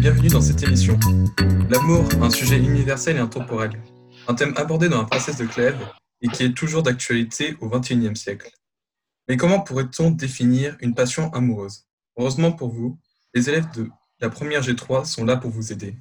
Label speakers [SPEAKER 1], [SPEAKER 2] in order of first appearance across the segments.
[SPEAKER 1] bienvenue dans cette émission. L'amour, un sujet universel et intemporel. Un thème abordé dans la princesse de Clèves et qui est toujours d'actualité au XXIe siècle. Mais comment pourrait-on définir une passion amoureuse? Heureusement pour vous, les élèves de la première G3 sont là pour vous aider.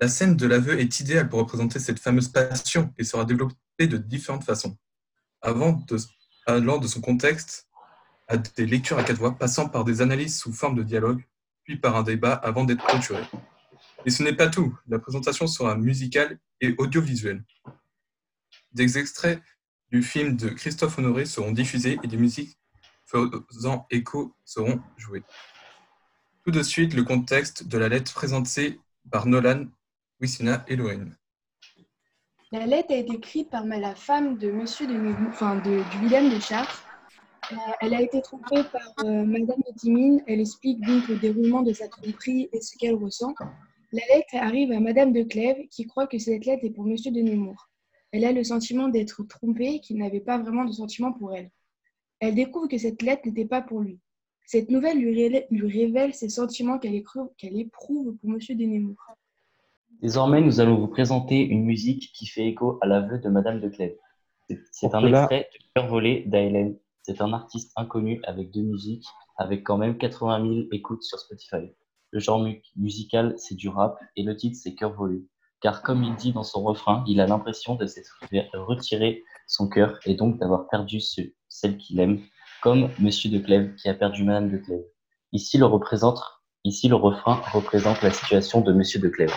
[SPEAKER 1] La scène de l'aveu est idéale pour représenter cette fameuse passion et sera développée de différentes façons. Avant de, allant de son contexte à des lectures à quatre voix, passant par des analyses sous forme de dialogue, puis par un débat avant d'être clôturé. Et ce n'est pas tout, la présentation sera musicale et audiovisuelle. Des extraits du film de Christophe Honoré seront diffusés et des musiques faisant écho seront jouées. Tout de suite, le contexte de la lettre présentée par Nolan, Wissina et Lorraine.
[SPEAKER 2] La lettre a été écrite par la femme de Monsieur de, enfin, de, du Willem de Chartres. Euh, elle a été trompée par euh, Madame de Timine. Elle explique donc le déroulement de sa tromperie et ce qu'elle ressent. La lettre arrive à Madame de Clèves qui croit que cette lettre est pour Monsieur de Nemours. Elle a le sentiment d'être trompée, qu'il n'avait pas vraiment de sentiment pour elle. Elle découvre que cette lettre n'était pas pour lui. Cette nouvelle lui, révèle ses sentiments qu'elle éprouve pour Monsieur de Nemours.
[SPEAKER 3] Désormais, nous allons vous présenter une musique qui fait écho à l'aveu de Madame de Clèves. C'est un extrait de Cœur volé d'Aelen. C'est un artiste inconnu avec deux musiques, avec quand même 80 000 écoutes sur Spotify. Le genre musical, c'est du rap, et le titre, c'est Cœur volé. Car comme il dit dans son refrain, il a l'impression de s'être retiré son cœur et donc d'avoir perdu celle qu'il aime, comme Monsieur de Clèves qui a perdu Madame de Clèves. Ici le, représente, ici, le refrain représente la situation de Monsieur de Clèves.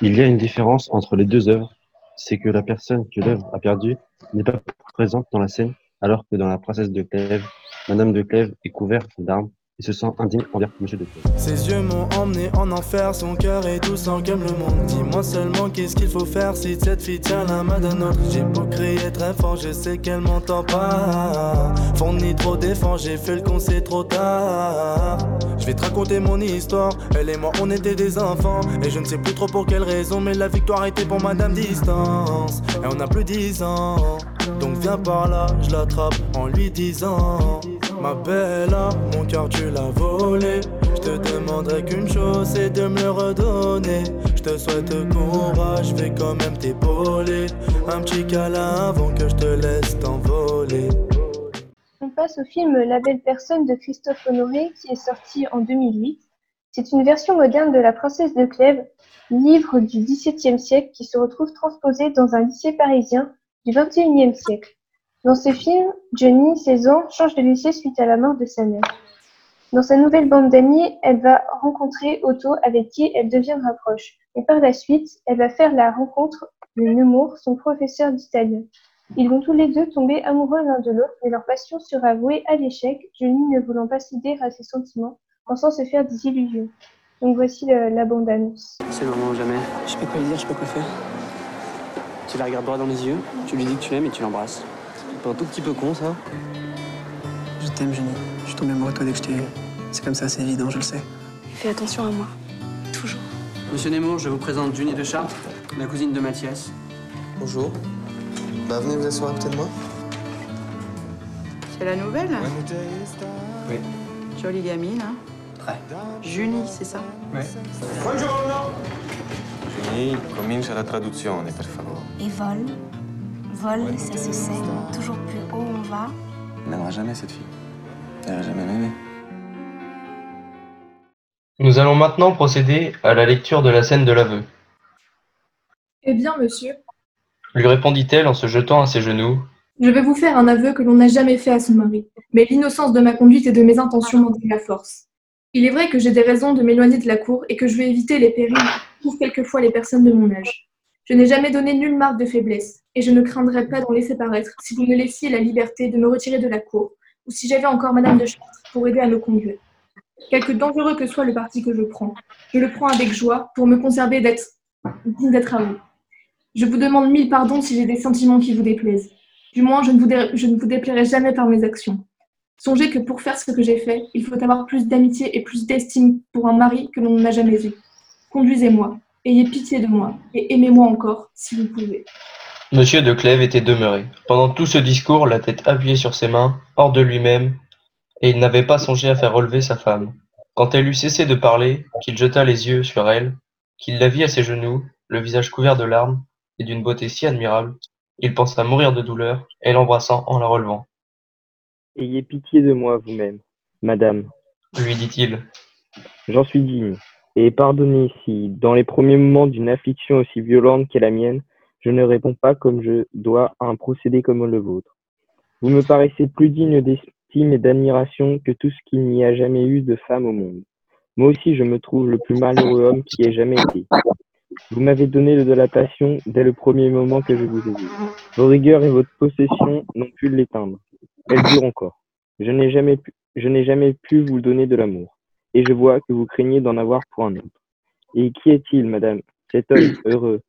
[SPEAKER 4] Il y a une différence entre les deux œuvres, c'est que la personne que l'œuvre a perdue n'est pas présente dans la scène, alors que dans La Princesse de Clèves, Madame de Clèves est couverte d'armes il se sent indigne envers Monsieur de
[SPEAKER 5] Ses yeux m'ont emmené en enfer, son cœur est tout sang comme le monde. Dis-moi seulement qu'est-ce qu'il faut faire si cette fille tient la main d'un autre. J'ai beau crier très fort, je sais qu'elle m'entend pas. Fourni trop défend, j'ai fait le con, c'est trop tard. Je vais te raconter mon histoire. Elle et moi, on était des enfants. Et je ne sais plus trop pour quelle raison, mais la victoire était pour Madame Distance. Et on a plus dix ans. Donc viens par là, je l'attrape en lui disant. Ma belle, mon cœur tu l'as volé. Je te demanderai qu'une chose, c'est de me le redonner. Je te souhaite courage, je vais quand même t'épauler. Un petit câlin avant que je te laisse t'envoler.
[SPEAKER 6] On passe au film La belle personne de Christophe Honoré qui est sorti en 2008. C'est une version moderne de La princesse de Clèves, livre du XVIIe siècle qui se retrouve transposé dans un lycée parisien du XXIe siècle. Dans ce film, Johnny, 16 ans, change de lycée suite à la mort de sa mère. Dans sa nouvelle bande d'amis, elle va rencontrer Otto avec qui elle deviendra proche. Et par la suite, elle va faire la rencontre de Nemours, son professeur d'italien. Ils vont tous les deux tomber amoureux l'un de l'autre, mais leur passion sera vouée à l'échec, Johnny ne voulant pas céder à ses sentiments, pensant se faire des illusions. Donc voici la bande-annonce.
[SPEAKER 7] C'est le moment ou jamais. Je sais pas quoi dire, je sais pas quoi faire. Tu la regardes droit dans les yeux, tu lui dis que tu l'aimes et tu l'embrasses. C'est pas un tout petit peu con, ça
[SPEAKER 8] Je t'aime, Jenny. Je suis tombé amoureux de toi dès que je t'ai C'est comme ça, c'est évident, je le sais.
[SPEAKER 9] Fais attention à moi. Toujours.
[SPEAKER 7] Monsieur Nemo, je vous présente Jenny de Chartres, la cousine de Mathias.
[SPEAKER 10] Bonjour. Bah, venez vous asseoir à côté de moi.
[SPEAKER 9] C'est la nouvelle
[SPEAKER 7] Oui.
[SPEAKER 9] Jolie gamine, hein
[SPEAKER 7] Très.
[SPEAKER 9] Junie, c'est ça
[SPEAKER 7] Oui.
[SPEAKER 10] Buongiorno. Jenny, comincia la traduzione, per favore.
[SPEAKER 11] Et vol? Ça se sait. Toujours plus haut on va.
[SPEAKER 10] Elle n'aimera jamais cette fille. Elle n'a jamais aimé.
[SPEAKER 12] Nous allons maintenant procéder à la lecture de la scène de l'aveu.
[SPEAKER 13] Eh bien, monsieur,
[SPEAKER 12] Lui répondit-elle en se jetant à ses genoux.
[SPEAKER 13] je vais vous faire un aveu que l'on n'a jamais fait à son mari. Mais l'innocence de ma conduite et de mes intentions m'en dit la force. Il est vrai que j'ai des raisons de m'éloigner de la cour et que je veux éviter les périls trouvent quelquefois les personnes de mon âge. Je n'ai jamais donné nulle marque de faiblesse, et je ne craindrais pas d'en laisser paraître si vous me laissiez la liberté de me retirer de la cour, ou si j'avais encore Madame de Chartres pour aider à me conduire. Quelque dangereux que soit le parti que je prends, je le prends avec joie pour me conserver d'être digne d'être à vous. Je vous demande mille pardons si j'ai des sentiments qui vous déplaisent. Du moins, je ne vous, je ne vous déplairai jamais par mes actions. Songez que pour faire ce que j'ai fait, il faut avoir plus d'amitié et plus d'estime pour un mari que l'on n'a jamais eu. Conduisez-moi, ayez pitié de moi, et aimez-moi encore, si vous pouvez.
[SPEAKER 12] Monsieur de Clèves était demeuré, pendant tout ce discours, la tête appuyée sur ses mains, hors de lui-même, et il n'avait pas songé à faire relever sa femme. Quand elle eut cessé de parler, qu'il jeta les yeux sur elle, qu'il la vit à ses genoux, le visage couvert de larmes, et d'une beauté si admirable, il pensa mourir de douleur, et l'embrassant en la relevant.
[SPEAKER 14] Ayez pitié de moi vous-même, madame,
[SPEAKER 12] lui dit-il.
[SPEAKER 14] J'en suis digne, et pardonnez si, dans les premiers moments d'une affliction aussi violente qu'est la mienne, je ne réponds pas comme je dois à un procédé comme le vôtre. Vous me paraissez plus digne d'estime et d'admiration que tout ce qu'il n'y a jamais eu de femme au monde. Moi aussi, je me trouve le plus malheureux homme qui ait jamais été. Vous m'avez donné de la passion dès le premier moment que je vous ai vu. Vos rigueurs et votre possession n'ont pu l'éteindre. Elles durent encore. Je n'ai jamais je n'ai jamais pu vous donner de l'amour. Et je vois que vous craignez d'en avoir pour un autre. Et qui est-il, madame, cet homme heureux,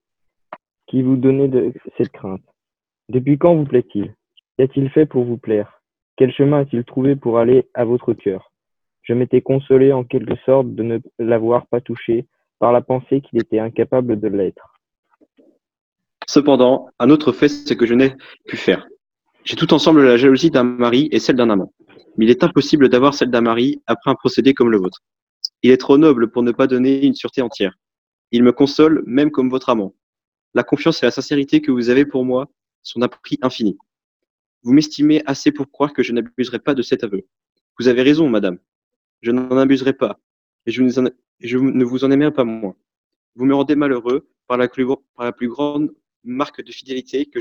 [SPEAKER 14] qui vous donnait de cette crainte Depuis quand vous plaît-il? Qu'a-t-il fait pour vous plaire? Quel chemin a-t-il trouvé pour aller à votre cœur? Je m'étais consolé en quelque sorte de ne l'avoir pas touché par la pensée qu'il était incapable de l'être.
[SPEAKER 15] Cependant, un autre fait, c'est que je n'ai pu faire. J'ai tout ensemble la jalousie d'un mari et celle d'un amant. Mais il est impossible d'avoir celle d'un mari après un procédé comme le vôtre. Il est trop noble pour ne pas donner une sûreté entière. Il me console même comme votre amant. La confiance et la sincérité que vous avez pour moi sont d'un prix infini. Vous m'estimez assez pour croire que je n'abuserai pas de cet aveu. Vous avez raison, madame. Je n'en abuserai pas, et je, ne vous en aimerai pas moins. Vous me rendez malheureux par la, plus, grande marque de fidélité que,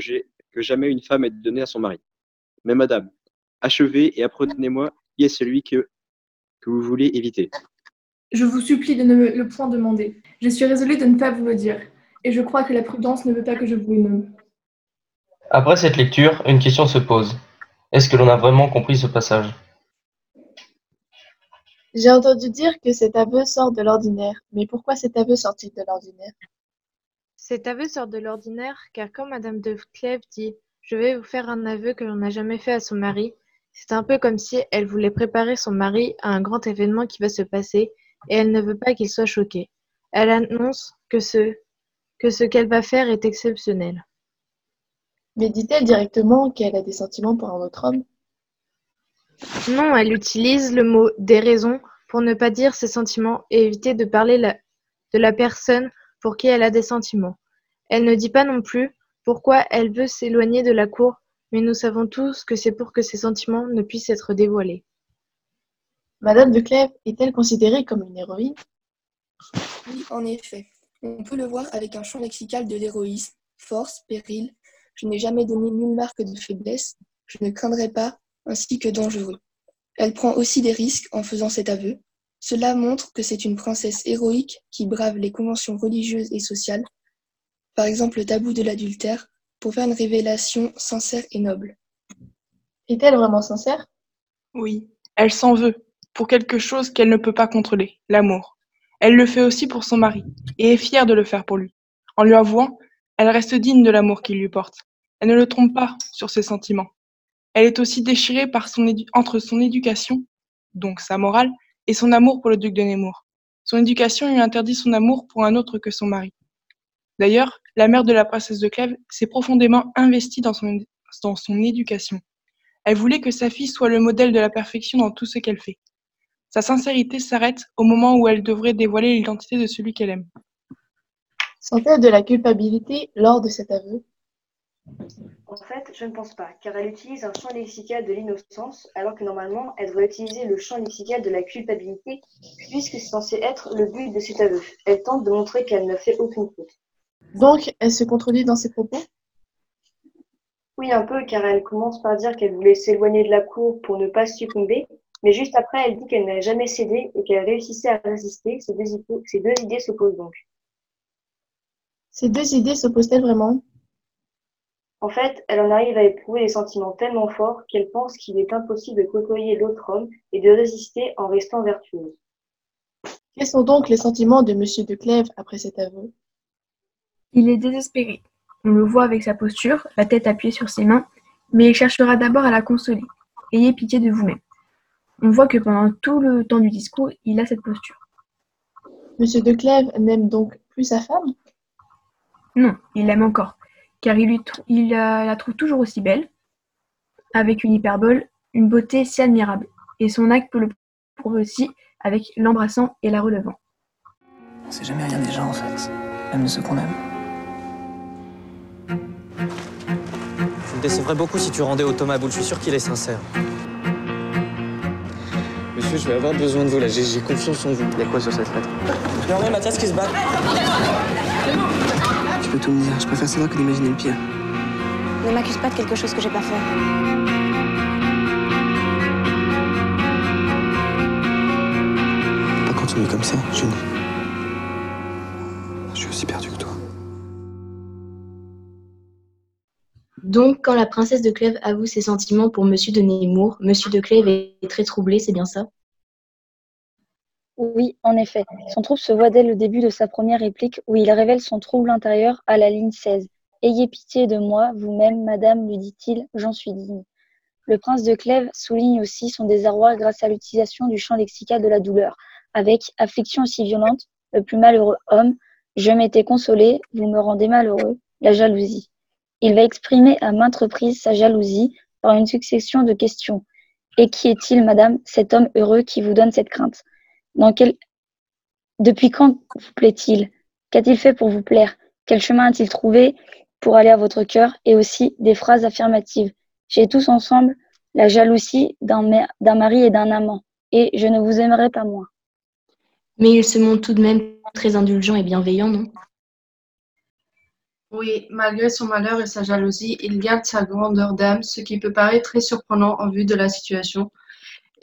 [SPEAKER 15] que jamais une femme ait donnée à son mari. Mais madame, achevez et apprenez-moi qui est celui que, que vous voulez éviter.
[SPEAKER 13] Je vous supplie de ne me le point demander. Je suis résolue de ne pas vous le dire, et je crois que la prudence ne veut pas que je vous le nomme.
[SPEAKER 12] Après cette lecture, une question se pose. Est-ce que l'on a vraiment compris ce passage?
[SPEAKER 2] J'ai entendu dire que cet aveu sort de l'ordinaire, mais pourquoi cet aveu sort-il de l'ordinaire?
[SPEAKER 16] Cet aveu sort de l'ordinaire car quand Madame de Clèves dit « Je vais vous faire un aveu que l'on n'a jamais fait à son mari », c'est un peu comme si elle voulait préparer son mari à un grand événement qui va se passer et elle ne veut pas qu'il soit choqué. Elle annonce que ce que ce qu'elle va faire est exceptionnel.
[SPEAKER 2] Mais dit-elle directement qu'elle a des sentiments pour un autre homme?
[SPEAKER 16] Non, elle utilise le mot des raisons pour ne pas dire ses sentiments et éviter de parler de la personne pour qui elle a des sentiments. Elle ne dit pas non plus pourquoi elle veut s'éloigner de la cour, mais nous savons tous que c'est pour que ses sentiments ne puissent être dévoilés.
[SPEAKER 2] Madame de Clèves est-elle considérée comme une héroïne?
[SPEAKER 17] Oui, en effet. On peut le voir avec un champ lexical de l'héroïsme, force, péril, je n'ai jamais donné nulle marque de faiblesse, je ne craindrai pas, ainsi que dangereux. Elle prend aussi des risques en faisant cet aveu. Cela montre que c'est une princesse héroïque qui brave les conventions religieuses et sociales, par exemple le tabou de l'adultère, pour faire une révélation sincère et noble.
[SPEAKER 2] Est-elle vraiment sincère?
[SPEAKER 18] Oui, elle s'en veut, pour quelque chose qu'elle ne peut pas contrôler, l'amour. Elle le fait aussi pour son mari, et est fière de le faire pour lui, en lui avouant elle reste digne de l'amour qu'il lui porte. Elle ne le trompe pas sur ses sentiments. Elle est aussi déchirée entre son éducation, donc sa morale, et son amour pour le duc de Nemours. Son éducation lui interdit son amour pour un autre que son mari. D'ailleurs, la mère de la princesse de Clèves s'est profondément investie dans son éducation. Elle voulait que sa fille soit le modèle de la perfection dans tout ce qu'elle fait. Sa sincérité s'arrête au moment où elle devrait dévoiler l'identité de celui qu'elle aime.
[SPEAKER 2] Sent-elle de la culpabilité lors de cet aveu
[SPEAKER 19] En fait, je ne pense pas, car elle utilise un champ lexical de l'innocence, alors que normalement, elle devrait utiliser le champ lexical de la culpabilité, puisque c'est censé être le but de cet aveu. Elle tente de montrer qu'elle ne fait aucune faute.
[SPEAKER 2] Donc, elle se contredit dans ses propos?
[SPEAKER 19] Oui, un peu, car elle commence par dire qu'elle voulait s'éloigner de la cour pour ne pas succomber, mais juste après, elle dit qu'elle n'a jamais cédé et qu'elle réussissait à résister. Ces deux, ces deux idées s'opposent donc.
[SPEAKER 2] Ces deux idées s'opposent-elles vraiment?
[SPEAKER 19] En fait, elle en arrive à éprouver des sentiments tellement forts qu'elle pense qu'il est impossible de côtoyer l'autre homme et de résister en restant vertueuse.
[SPEAKER 2] Quels sont donc les sentiments de Monsieur de Clèves après cet aveu?
[SPEAKER 13] Il est désespéré. On le voit avec sa posture, la tête appuyée sur ses mains, mais il cherchera d'abord à la consoler. Ayez pitié de vous-même. On voit que pendant tout le temps du discours, il a cette posture.
[SPEAKER 2] Monsieur de Clèves n'aime donc plus sa femme?
[SPEAKER 13] Non, il l'aime encore, car il, la trouve toujours aussi belle, avec une hyperbole, une beauté si admirable, et son acte peut le prouver aussi
[SPEAKER 20] avec l'embrassant et la relevant.
[SPEAKER 8] On sait jamais rien des gens en fait, même de ceux qu'on aime.
[SPEAKER 19] Tu me décevrais beaucoup si tu rendais au Thomas Boule, je suis sûr qu'il est sincère.
[SPEAKER 21] Je vais avoir besoin de vous là, j'ai confiance en vous.
[SPEAKER 19] Il y a quoi sur cette lettre
[SPEAKER 8] Regardez Mathias qui se bat. Tu peux tout me dire, je préfère savoir que d'imaginer le pire.
[SPEAKER 22] Ne m'accuse pas de quelque chose que j'ai pas fait.
[SPEAKER 8] Pas continuer comme ça, Julie. Je suis aussi perdu que toi.
[SPEAKER 23] Donc, quand la princesse de Clèves avoue ses sentiments pour Monsieur de Nemours, Monsieur de Clèves est très troublé, c'est bien ça?
[SPEAKER 24] Oui, en effet. Son trouble se voit dès le début de sa première réplique où il révèle son trouble intérieur à la ligne 16. Ayez pitié de moi, vous-même, madame, lui dit-il, j'en suis digne. Le prince de Clèves souligne aussi son désarroi grâce à l'utilisation du champ lexical de la douleur, avec affliction aussi violente, le plus malheureux homme, je m'étais consolé, vous me rendez malheureux, la jalousie. Il va exprimer à maintes reprises sa jalousie par une succession de questions. Et qui est-il, madame, cet homme heureux qui vous donne cette crainte? Dans quel... Depuis quand vous plaît-il? Qu'a-t-il fait pour vous plaire? Quel chemin a-t-il trouvé pour aller à votre cœur? Et aussi des phrases affirmatives. J'ai tous ensemble la jalousie d'un ma- d'un mari et d'un amant, et je ne vous aimerai pas moins.
[SPEAKER 23] Mais il se montre tout de même très indulgent et bienveillant, non?
[SPEAKER 2] Oui, malgré son malheur et sa jalousie, il garde sa grandeur d'âme, ce qui peut paraître très surprenant en vue de la situation.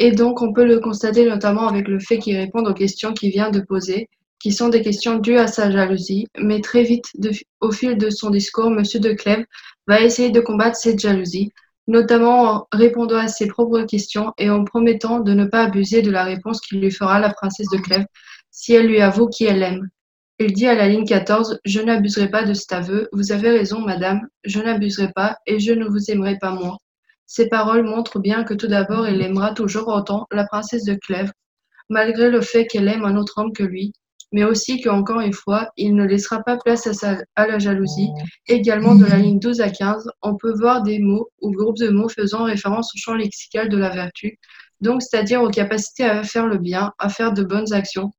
[SPEAKER 2] Et donc, on peut le constater notamment avec le fait qu'il réponde aux questions qu'il vient de poser, qui sont des questions dues à sa jalousie, mais très vite, au fil de son discours, Monsieur de Clèves va essayer de combattre cette jalousie, notamment en répondant à ses propres questions et en promettant de ne pas abuser de la réponse qu'il lui fera la princesse de Clèves si elle lui avoue qui elle aime. Il dit à la ligne 14 Je n'abuserai pas de cet aveu. Vous avez raison, madame. Je n'abuserai pas et je ne vous aimerai pas moins. Ces paroles montrent bien que tout d'abord, il aimera toujours autant la princesse de Clèves, malgré le fait qu'elle aime un autre homme que lui, mais aussi qu'encore une fois, il ne laissera pas place à, à la jalousie. Également, de la ligne 12 à 15, on peut voir des mots ou groupes de mots faisant référence au champ lexical de la vertu, donc c'est-à-dire aux capacités à faire le bien, à faire de bonnes actions.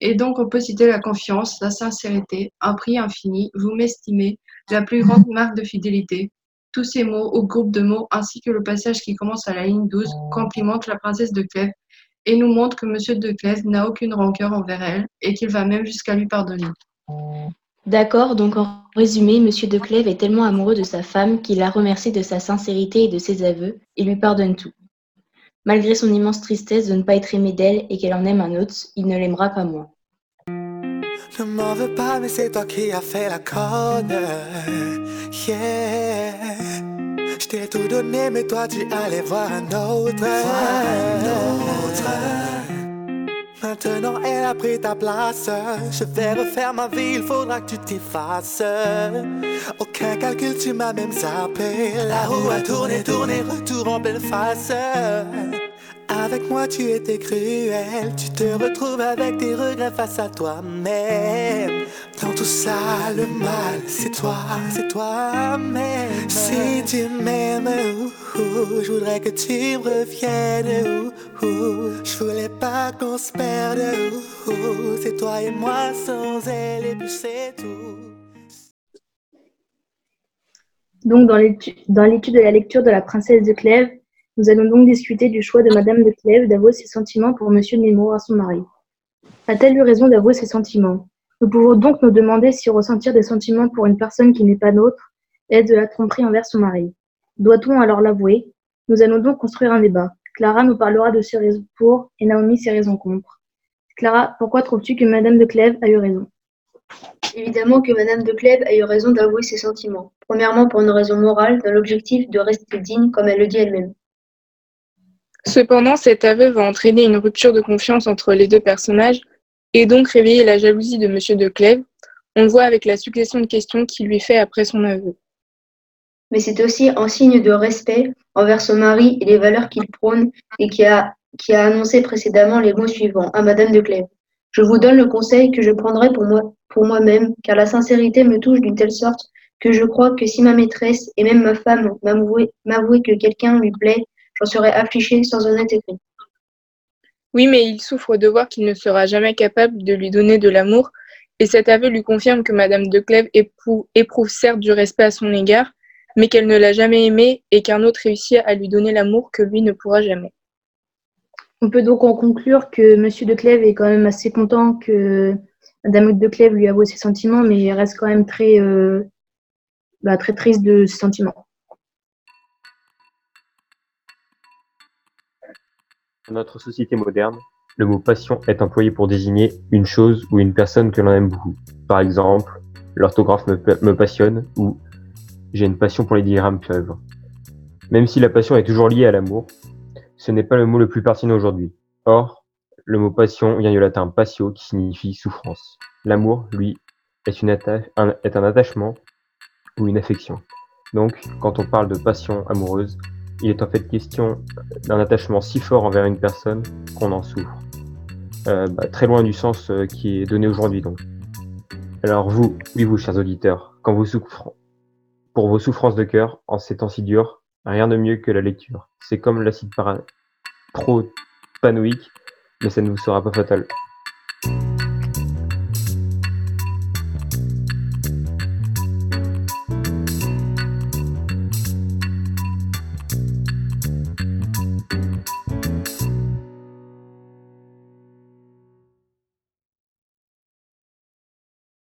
[SPEAKER 2] Et donc, on peut citer la confiance, la sincérité, un prix infini, vous m'estimez, la plus grande marque de fidélité. Tous ces mots ou groupes de mots, ainsi que le passage qui commence à la ligne 12, complimentent la princesse de Clèves et nous montrent que Monsieur de Clèves n'a aucune rancœur envers elle et qu'il va même jusqu'à lui pardonner.
[SPEAKER 23] D'accord, donc en résumé, Monsieur de Clèves est tellement amoureux de sa femme qu'il la remercie de sa sincérité et de ses aveux et lui pardonne tout. Malgré son immense tristesse de ne pas être aimé d'elle et qu'elle en aime un autre, il ne l'aimera pas moins.
[SPEAKER 17] Ne m'en veux pas, mais c'est toi qui as fait la conne. Yeah. Je t'ai tout donné, mais toi tu allais voir un autre. Maintenant elle a pris ta place. Je vais refaire ma vie, il faudra que tu t'effaces. Aucun calcul, tu m'as même zappé. La roue a tourné, tourné, retour en pleine face. Avec moi tu étais cruel, tu te retrouves avec tes regrets face à toi-même. Dans tout ça, le mal, c'est toi, c'est toi-même.
[SPEAKER 20] Donc, dans l'étu- dans l'étude de la lecture de la princesse de Clèves, nous allons donc discuter du choix de Madame de Clèves d'avouer ses sentiments pour Monsieur Nemours à son mari. A-t-elle eu raison d'avouer ses sentiments? Nous pouvons donc nous demander si ressentir des sentiments pour une personne qui n'est pas nôtre est de la tromperie envers son mari. Doit-on alors l'avouer? Nous allons donc construire un débat. Clara nous parlera de ses raisons pour et Naomi ses raisons contre. Clara, pourquoi trouves-tu que Madame de Clèves a eu raison?
[SPEAKER 25] Évidemment que Madame de Clèves a eu raison d'avouer ses sentiments. Premièrement, pour une raison morale, dans l'objectif de rester digne, comme elle le dit elle-même.
[SPEAKER 10] Cependant, cet aveu va entraîner une rupture de confiance entre les deux personnages et donc réveiller la jalousie de Monsieur de Clèves. On le voit avec la succession de questions qu'il lui fait après son aveu.
[SPEAKER 25] Mais c'est aussi un signe de respect envers son mari et les valeurs qu'il prône et qui a, annoncé précédemment les mots suivants à Madame de Clèves. Je vous donne le conseil que je prendrai pour moi, pour moi-même, car la sincérité me touche d'une telle sorte que je crois que si ma maîtresse et même ma femme m'avouaient que quelqu'un lui plaît, j'en serais affligée sans honnête écrit.
[SPEAKER 10] Oui, mais il souffre de voir qu'il ne sera jamais capable de lui donner de l'amour, et cet aveu lui confirme que Madame de Clèves éprouve certes du respect à son égard, mais qu'elle ne l'a jamais aimé et qu'un autre réussit à lui donner l'amour que lui ne pourra jamais.
[SPEAKER 20] On peut donc en conclure que Monsieur de Clèves est quand même assez content que Madame de Clèves lui avoue ses sentiments, mais il reste quand même très, euh, bah, très triste de ses sentiments.
[SPEAKER 26] Dans notre société moderne, le mot passion est employé pour désigner une chose ou une personne que l'on aime beaucoup. Par exemple, l'orthographe me, me passionne ou j'ai une passion pour les diagrammes pieuvres. Même si la passion est toujours liée à l'amour, ce n'est pas le mot le plus pertinent aujourd'hui. Or, le mot passion vient du latin passio qui signifie souffrance. L'amour, lui, est, une un, est un attachement ou une affection. Donc, quand on parle de passion amoureuse, il est en fait question d'un attachement si fort envers une personne qu'on en souffre. Euh, bah, très loin du sens euh, qui est donné aujourd'hui donc. Alors vous, oui vous chers auditeurs, quand vous souffrez, pour vos souffrances de cœur, en ces temps si durs, rien de mieux que la lecture. C'est comme l'acide propanoïque, mais ça ne vous sera pas fatal.